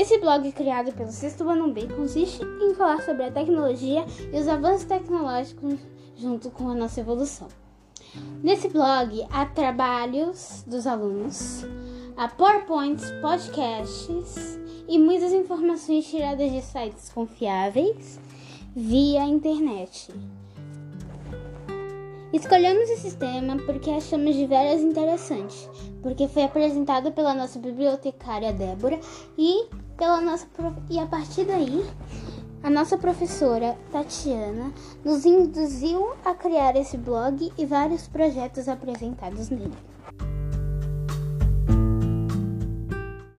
Esse blog criado pelo Sexto Ano B consiste em falar sobre a tecnologia e os avanços tecnológicos junto com a nossa evolução. Nesse blog há trabalhos dos alunos, há PowerPoints, podcasts e muitas informações tiradas de sites confiáveis via internet. Escolhemos esse tema porque achamos de veras interessante, porque foi apresentado pela nossa bibliotecária Débora e pela nossa e a partir daí a nossa professora Tatiana nos induziu a criar esse blog e vários projetos apresentados nele.